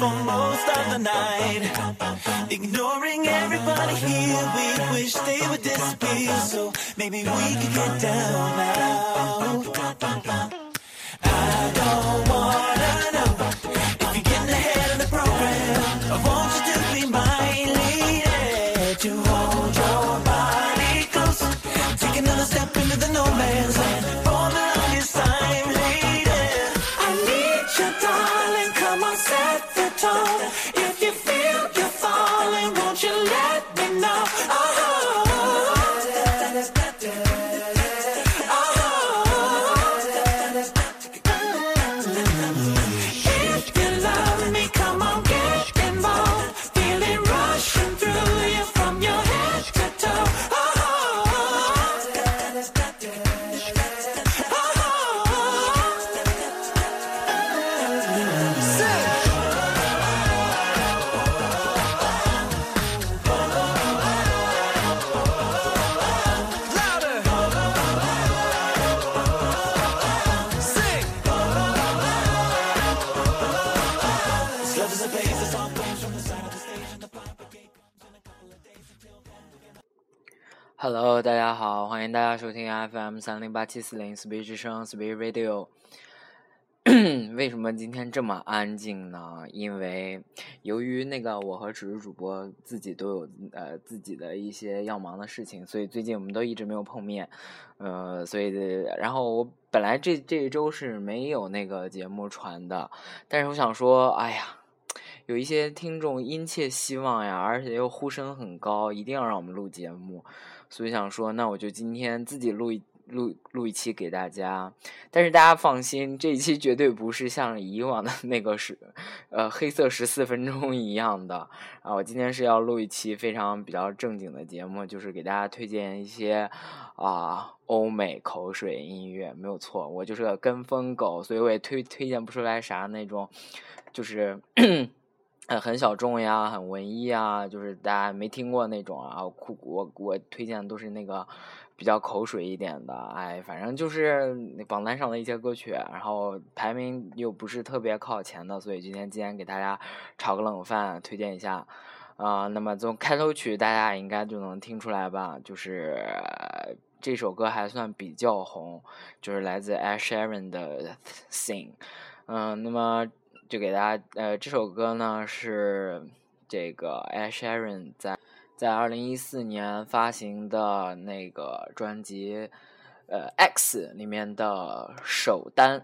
for most of the night. Ignoring everybody here, we wish they would disappear. So maybe we could get down now. I don't wanna know if you're getting ahead of the program. I want you to be my lady, to hold your body close. Take another step into the no man's land 三零八七四零 Speed 之声 Speed Radio。为什么今天这么安静呢？因为由于那个我和主持主播自己都有呃自己的一些要忙的事情，所以最近我们都一直没有碰面。呃，所以然后我本来这这一周是没有那个节目传的，但是我想说，哎呀。有一些听众殷切希望呀，而且又呼声很高，一定要让我们录节目，所以想说，那我就今天自己录一录录一期给大家。但是大家放心，这一期绝对不是像以往的 那个是，呃，黑色十四分钟一样的啊。我今天是要录一期非常比较正经的节目，就是给大家推荐一些啊欧美口水音乐，没有错，我就是个跟风狗，所以我也推推荐不出来啥那种，就是。呃，很小众呀，很文艺啊，就是大家没听过那种啊。我我我推荐的都是那个比较口水一点的，哎，反正就是榜单上的一些歌曲，然后排名又不是特别靠前的，所以今天今天给大家炒个冷饭，推荐一下啊、那么从开头曲大家应该就能听出来吧，就是、这首歌还算比较红，就是来自 Ed Sheeran 的《Sing》。嗯，那么就给大家，呃，这首歌呢是这个 Ed Sheeran 在在二零一四年发行的那个专辑，呃《X》里面的首单。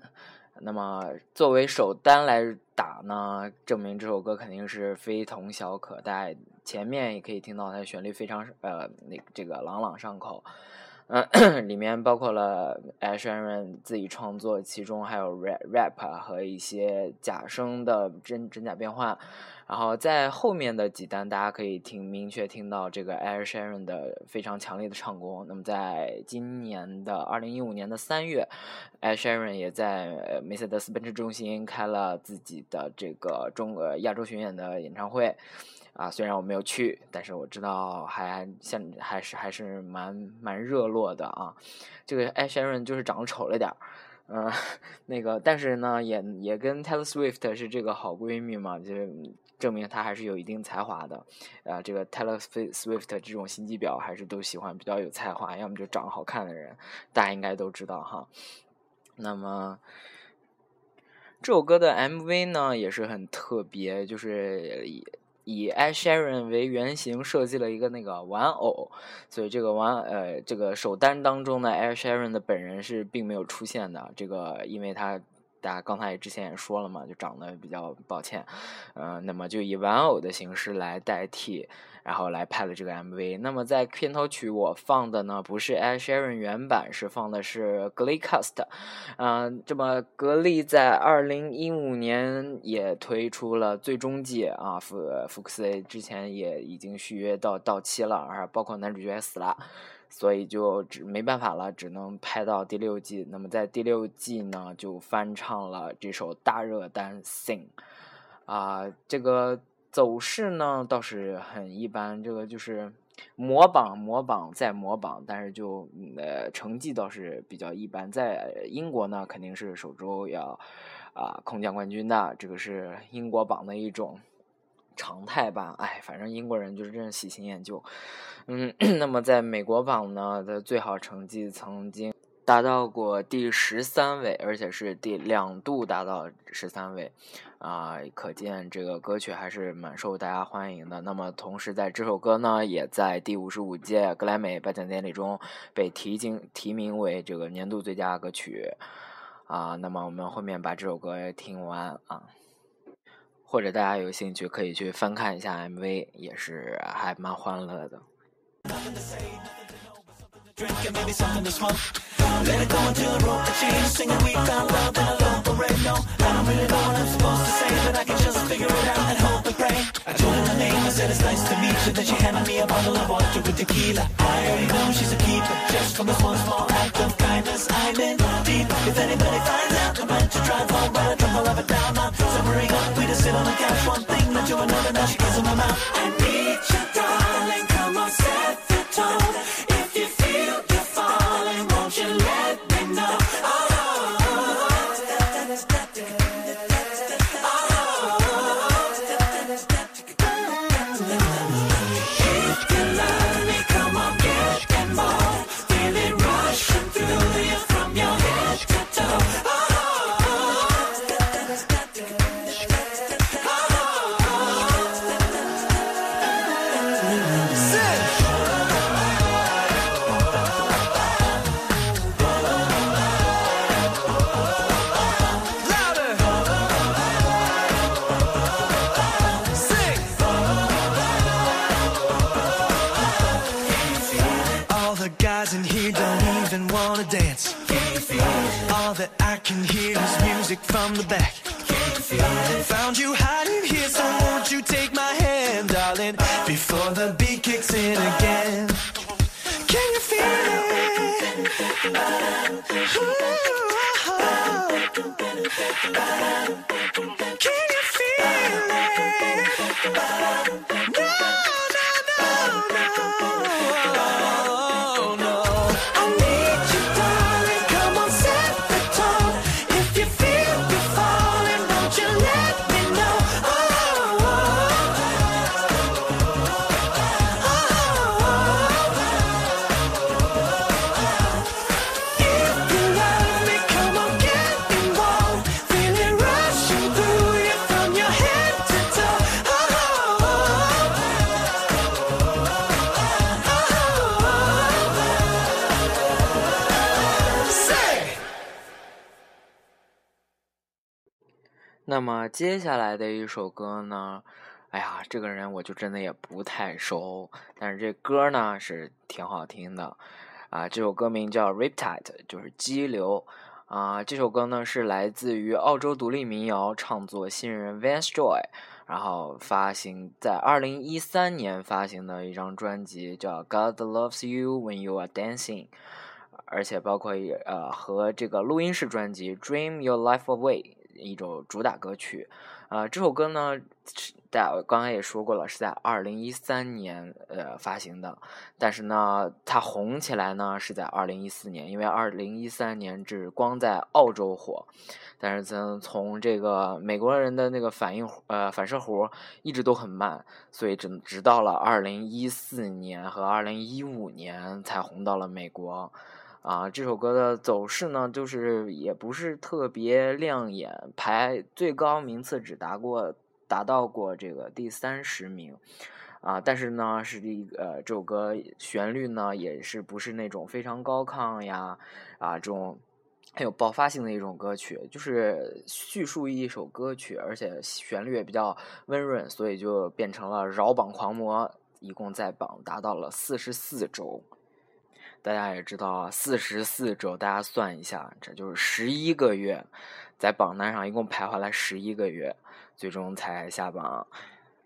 那么作为首单来打呢，证明这首歌肯定是非同小可。大家前面也可以听到它的旋律非常呃那这个朗朗上口。嗯，里面包括了 Ed Sheeran 自己创作，其中还有 rap rap 和一些假声的真真假变换。然后在后面的几单，大家可以听明确听到这个 Ed Sheeran 的非常强烈的唱功。那么在今年的二零一五年的三月，Ed Sheeran 也在梅赛德斯奔驰中心开了自己的这个中呃亚洲巡演的演唱会。啊，虽然我没有去，但是我知道还现还是还是蛮蛮热络的啊。这个艾 s h e r 就是长得丑了点儿，嗯、那个但是呢，也也跟 Taylor Swift 是这个好闺蜜嘛，就证明她还是有一定才华的。呃，这个 Taylor Swift 这种心机婊还是都喜欢比较有才华，要么就长得好看的人，大家应该都知道哈。那么。这首歌的 MV 呢也是很特别，就是以以 Ed Sheeran 为原型设计了一个那个玩偶，所以这个玩呃这个首单当中呢，Ed Sheeran 的本人是并没有出现的，这个因为他。大家刚才也之前也说了嘛，就长得比较抱歉，呃，那么就以玩偶的形式来代替，然后来拍了这个 MV。那么在片头曲我放的呢，不是 Ed Sheeran 原版，是放的是 Glee Cast。嗯、这么格力在二零一五年也推出了最终季啊，福福克斯之前也已经续约到到期了，而包括男主角也死了。所以就只没办法了，只能拍到第六季。那么在第六季呢，就翻唱了这首大热单《Sing》啊、这个走势呢倒是很一般，这个就是模榜模榜再模榜，但是就呃成绩倒是比较一般。在英国呢，肯定是首周要啊空降冠军的，这个是英国榜的一种常态吧。哎，反正英国人就是这样喜新厌旧。嗯，那么在美国榜呢的最好成绩曾经。达到过第十三位，而且是第两度达到十三位，啊，可见这个歌曲还是蛮受大家欢迎的。那么，同时在这首歌呢，也在第五十五届格莱美颁奖典礼中被提进提名为这个年度最佳歌曲，啊，那么我们后面把这首歌听完啊，或者大家有兴趣可以去翻看一下 MV，也是还蛮欢乐的。only got one thing, not you another. Now she kissing my mouth. From the back. Found you hiding here, so won't you take my hand, darling, before the beat kicks in again. Can you feel it? Can you feel it? 那么接下来的一首歌呢？哎呀，这个人我就真的也不太熟，但是这歌呢是挺好听的啊。这首歌名叫《Riptide》，就是激流啊。这首歌呢是来自于澳洲独立民谣创作新人 Vance Joy，然后发行在二零一三年发行的一张专辑叫《God Loves You When You Are Dancing》，而且包括呃和这个录音室专辑《Dream Your Life Away》。一首主打歌曲，啊，这首歌呢，在刚才也说过了，是在二零一三年呃发行的，但是呢，它红起来呢是在二零一四年，因为二零一三年只光在澳洲火，但是从从这个美国人的那个反应呃反射弧一直都很慢，所以只直到了二零一四年和二零一五年才红到了美国。啊，这首歌的走势呢，就是也不是特别亮眼，排最高名次只达过达到过这个第三十名，啊，但是呢，是一呃这首歌旋律呢也是不是那种非常高亢呀，啊这种很有爆发性的一种歌曲，就是叙述一首歌曲，而且旋律也比较温润，所以就变成了绕榜狂魔，一共在榜达到了四十四周。大家也知道啊，四十四周，大家算一下，这就是十一个月，在榜单上一共徘徊了十一个月，最终才下榜。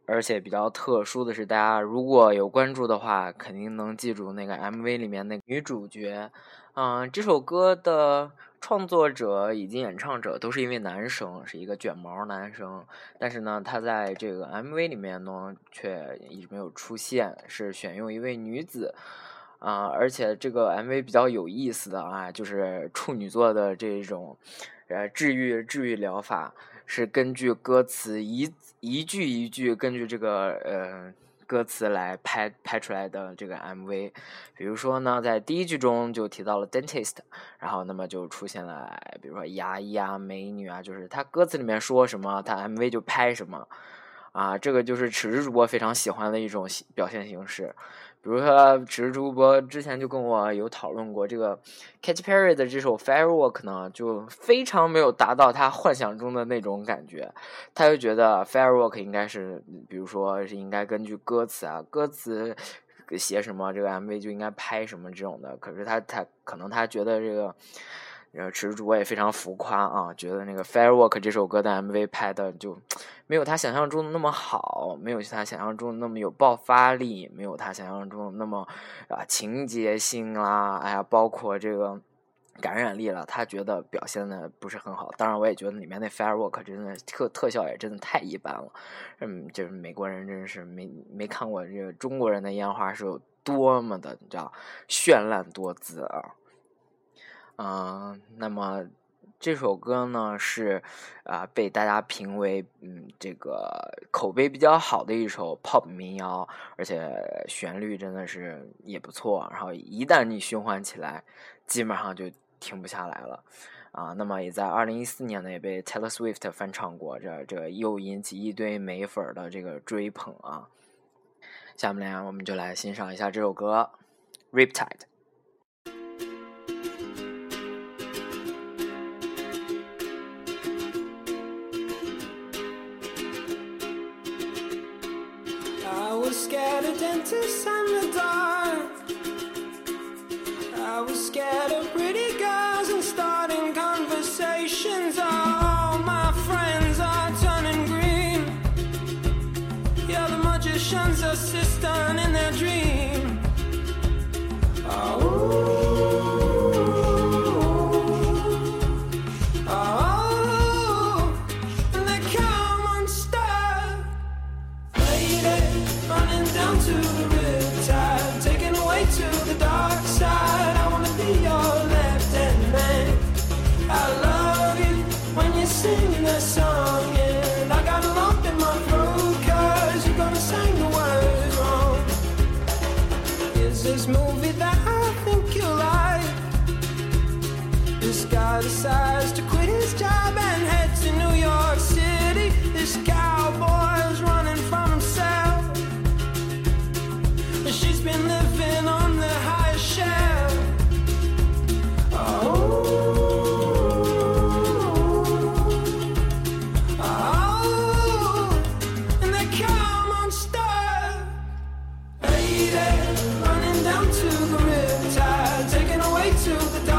而且比较特殊的是，大家如果有关注的话，肯定能记住那个 MV 里面那女主角。嗯，这首歌的创作者以及演唱者都是一位男生，是一个卷毛男生。但是呢，他在这个 MV 里面呢，却一直没有出现，是选用一位女子。啊，而且这个 MV 比较有意思的啊，就是处女座的这种，呃，治愈治愈疗法是根据歌词一一句一句根据这个呃歌词来拍拍出来的这个 MV。比如说呢，在第一句中就提到了 dentist，然后那么就出现了，比如说牙医啊、美女啊，就是他歌词里面说什么，他 MV 就拍什么。啊，这个就是尺子主播非常喜欢的一种表现形式。比如说，池主播之前就跟我有讨论过，这个 Katy Perry 的这首 Firework 呢，就非常没有达到他幻想中的那种感觉。他就觉得 Firework 应该是，比如说是应该根据歌词啊，歌词写什么，这个 MV 就应该拍什么这种的。可是他他可能他觉得这个。然后，池主播也非常浮夸啊，觉得那个《Firework》这首歌的 MV 拍的就没有他想象中的那么好，没有他想象中的那么有爆发力，没有他想象中的那么啊情节性啦，哎呀，包括这个感染力了，他觉得表现的不是很好。当然，我也觉得里面那《Firework》真的特特效也真的太一般了。嗯，就是美国人真是没没看过这个中国人的烟花是有多么的，你知道绚烂多姿啊。嗯，那么这首歌呢是啊被大家评为嗯这个口碑比较好的一首 pop 民谣，而且旋律真的是也不错。然后一旦你循环起来，基本上就停不下来了啊。那么也在二零一四年呢也被 Taylor Swift 翻唱过，这这又引起一堆美粉的这个追捧啊。下面呢我们就来欣赏一下这首歌《Riptide》。To the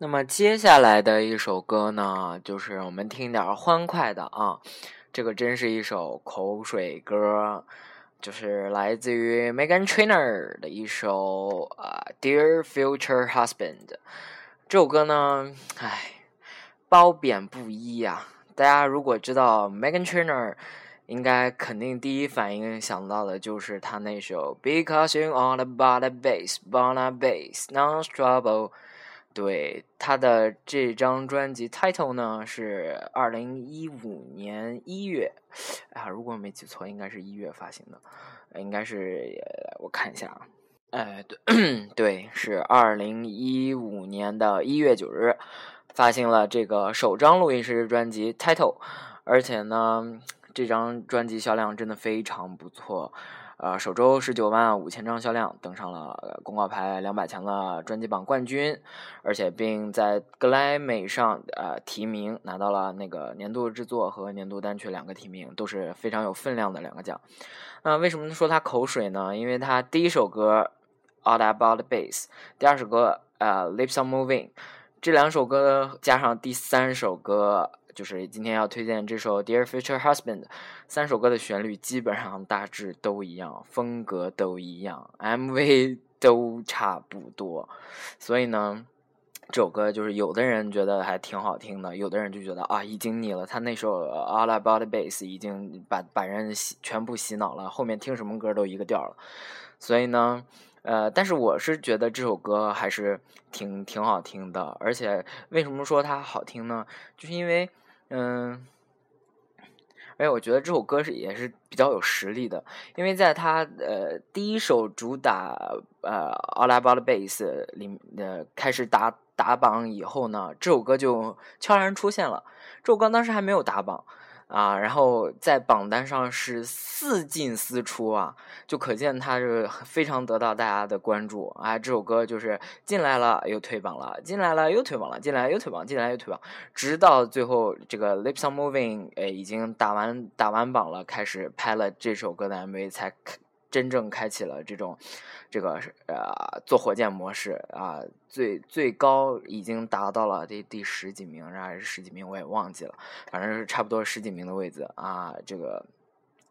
那么接下来的一首歌呢，就是我们听点欢快的啊，这个真是一首口水歌，就是来自于 Megan Trainor 的一首啊《Dear Future Husband》。这首歌呢，唉，褒贬不一呀。大家如果知道 Megan Trainor，应该肯定第一反应想到的就是他那首《Because You Are About the Bass, Born a Bass, Non Trouble》。对他的这张专辑 title 呢是二零一五年一月，啊，如果没记错，应该是一月发行的，应该是我看一下啊，哎，对，对，是二零一五年的一月九日发行了这个首张录音室专辑 title，而且呢，这张专辑销量真的非常不错。呃，首周十九万五千张销量，登上了公告牌两百强的专辑榜冠军，而且并在格莱美上呃提名，拿到了那个年度制作和年度单曲两个提名，都是非常有分量的两个奖。那为什么说他口水呢？因为他第一首歌《All About Bass》，第二首歌呃《Lips Are Moving》，这两首歌加上第三首歌。就是今天要推荐这首《Dear Future Husband》，三首歌的旋律基本上大致都一样，风格都一样，MV 都差不多，所以呢，这首歌就是有的人觉得还挺好听的，有的人就觉得啊已经腻了。他那首《All About the Bass》已经把把人洗全部洗脑了，后面听什么歌都一个调了，所以呢。呃，但是我是觉得这首歌还是挺挺好听的，而且为什么说它好听呢？就是因为。嗯，而且我觉得这首歌是也是比较有实力的，因为在他呃第一首主打呃《All About Bass》里呃开始打打榜以后呢，这首歌就悄然出现了。这首歌当时还没有打榜。啊，然后在榜单上是四进四出啊，就可见他是非常得到大家的关注啊。这首歌就是进来了又退榜了，进来了又退榜了，进来又退榜，进来又退榜，直到最后这个 Lips Are Moving 呃已经打完打完榜了，开始拍了这首歌的 MV 才真正开启了这种。这个呃，坐火箭模式啊，最最高已经达到了第第十几名然，还是十几名，我也忘记了，反正是差不多十几名的位置啊，这个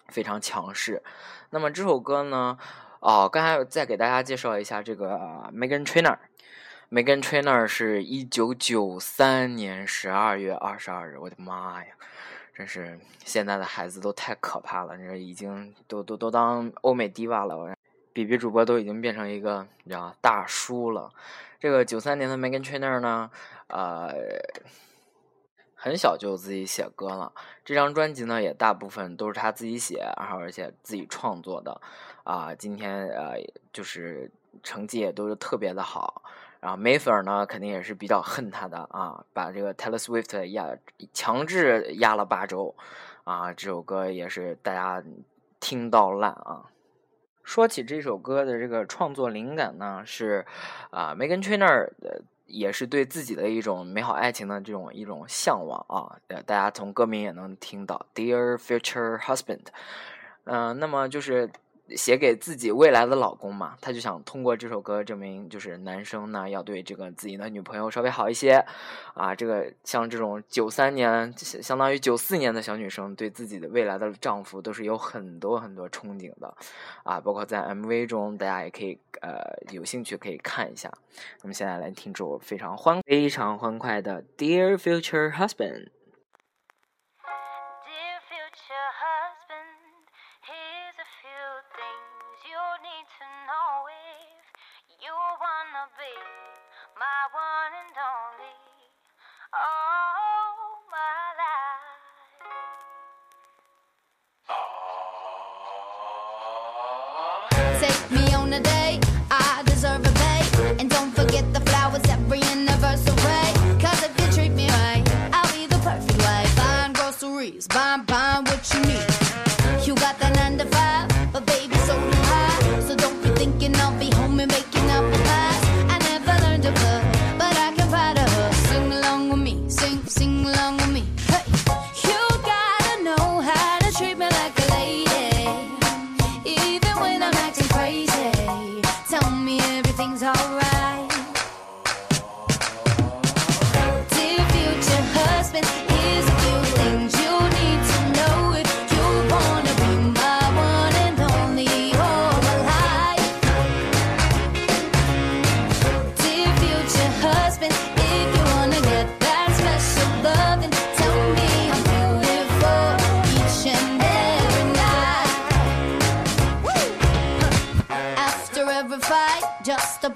非常强势。那么这首歌呢，哦，刚才再给大家介绍一下这个 Megan Trainor，Megan Trainor 是一九九三年十二月二十二日，我的妈呀，真是现在的孩子都太可怕了，这已经都都都当欧美 diva 了。比比主播都已经变成一个你知道大叔了。这个九三年的 Megan Trainor 呢，呃，很小就自己写歌了。这张专辑呢，也大部分都是他自己写，然后而且自己创作的。啊，今天呃，就是成绩也都是特别的好。然后美粉呢，肯定也是比较恨他的啊，把这个 Taylor Swift 压强制压了八周。啊，这首歌也是大家听到烂啊。说起这首歌的这个创作灵感呢，是啊，Megan Trainor 也是对自己的一种美好爱情的这种一种向往啊。大家从歌名也能听到，Dear Future Husband。嗯，那么就是。写给自己未来的老公嘛，他就想通过这首歌证明，就是男生呢要对这个自己的女朋友稍微好一些，啊，这个像这种九三年相当于九四年的小女生，对自己的未来的丈夫都是有很多很多憧憬的，啊，包括在 MV 中，大家也可以呃有兴趣可以看一下。那么现在来听这首非常欢非常欢快的《Dear Future Husband》。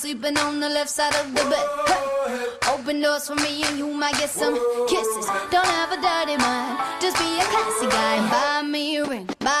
Sleeping on the left side of the bed. Hey. Open doors for me and you might get some kisses. Don't have a dirty mind, just be a classy guy and buy me a ring. Buy,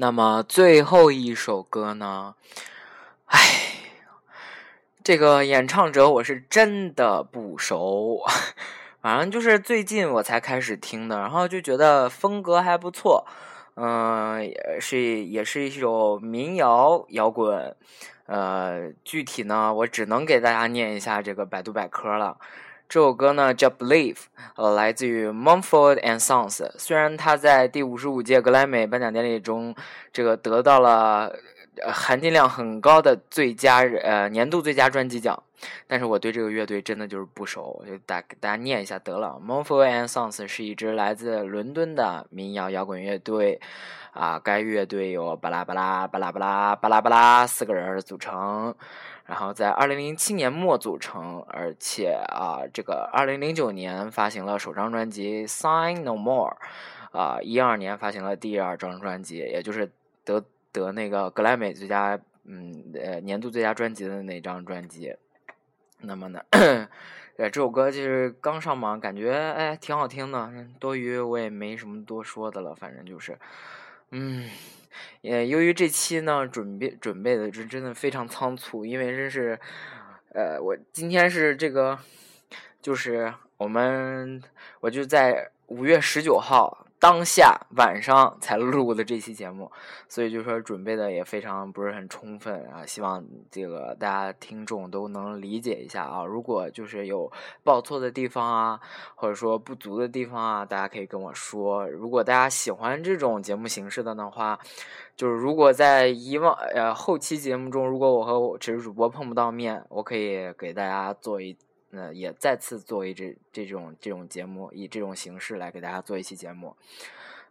那么最后一首歌呢？唉，这个演唱者我是真的不熟，反正就是最近我才开始听的，然后就觉得风格还不错，嗯、也是也是一首民谣摇滚，呃，具体呢我只能给大家念一下这个百度百科了。这首歌呢叫《Believe》，呃，来自于 Mumford and Sons。虽然他在第五十五届格莱美颁奖典礼中，这个得到了呃含金量很高的最佳呃年度最佳专辑奖，但是我对这个乐队真的就是不熟，我就大给大家念一下得了。Mumford and Sons 是一支来自伦敦的民谣摇滚乐队，啊，该乐队由巴拉巴拉巴拉巴拉巴拉巴拉四个人组成。然后在二零零七年末组成，而且啊，这个二零零九年发行了首张专辑《Sign No More》，啊，一二年发行了第二张专辑，也就是得得那个格莱美最佳嗯呃年度最佳专辑的那张专辑。那么呢，呃这首歌就是刚上榜，感觉哎挺好听的，多余我也没什么多说的了，反正就是，嗯。也由于这期呢准备准备的是真的非常仓促，因为真是，呃，我今天是这个，就是我们我就在五月十九号当下晚上才录的这期节目，所以就说准备的也非常不是很充分啊，希望这个大家听众都能理解一下啊。如果就是有报错的地方啊，或者说不足的地方啊，大家可以跟我说。如果大家喜欢这种节目形式的的话，就是如果在以往呃后期节目中，如果我和我只是主播碰不到面，我可以给大家做一。那，也再次作为这这种这种节目，以这种形式来给大家做一期节目，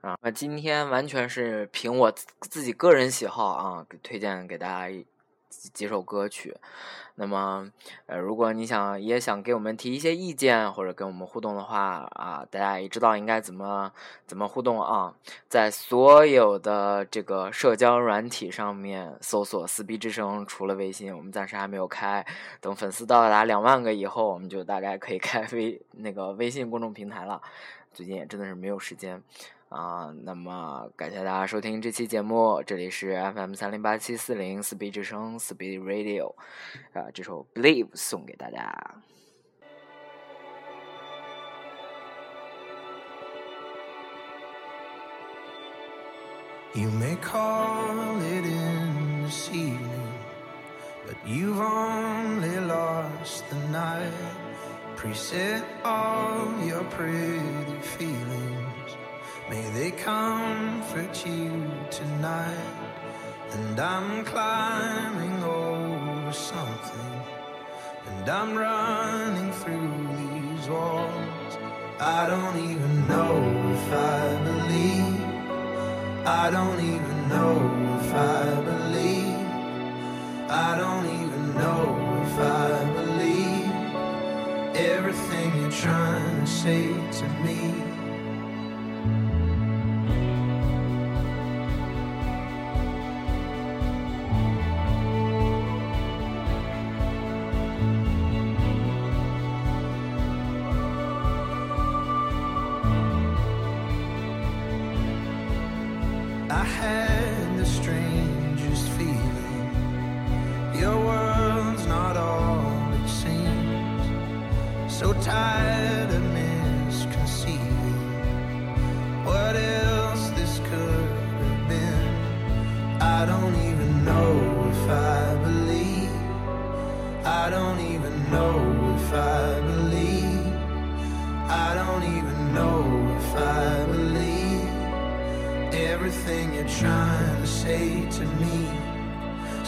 啊，那今天完全是凭我自自己个人喜好啊，给推荐给大家几首歌曲。那么，呃，如果你想也想给我们提一些意见或者跟我们互动的话啊，大家也知道应该怎么怎么互动啊，在所有的这个社交软体上面搜索“撕逼之声”，除了微信，我们暂时还没有开。等粉丝到达两万个以后，我们就大概可以开微那个微信公众平台了。最近也真的是没有时间啊。那么感谢大家收听这期节目，这里是 FM 三零八七四零四 B 之声 Speed Radio，啊，这首 Believe 送给大家。You may call it in this evening, but you've only lost the night. Preset all your pretty feelings. May they comfort you tonight. And I'm climbing over something. And I'm running through these walls. I don't even know if I believe. I don't even know if I believe. I don't even know if I believe everything you're trying to say to me.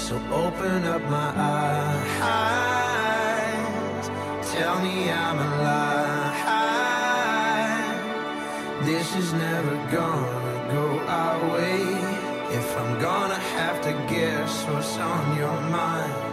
So open up my eyes, tell me I'm alive. This is never gonna go our way. If I'm gonna have to guess what's on your mind.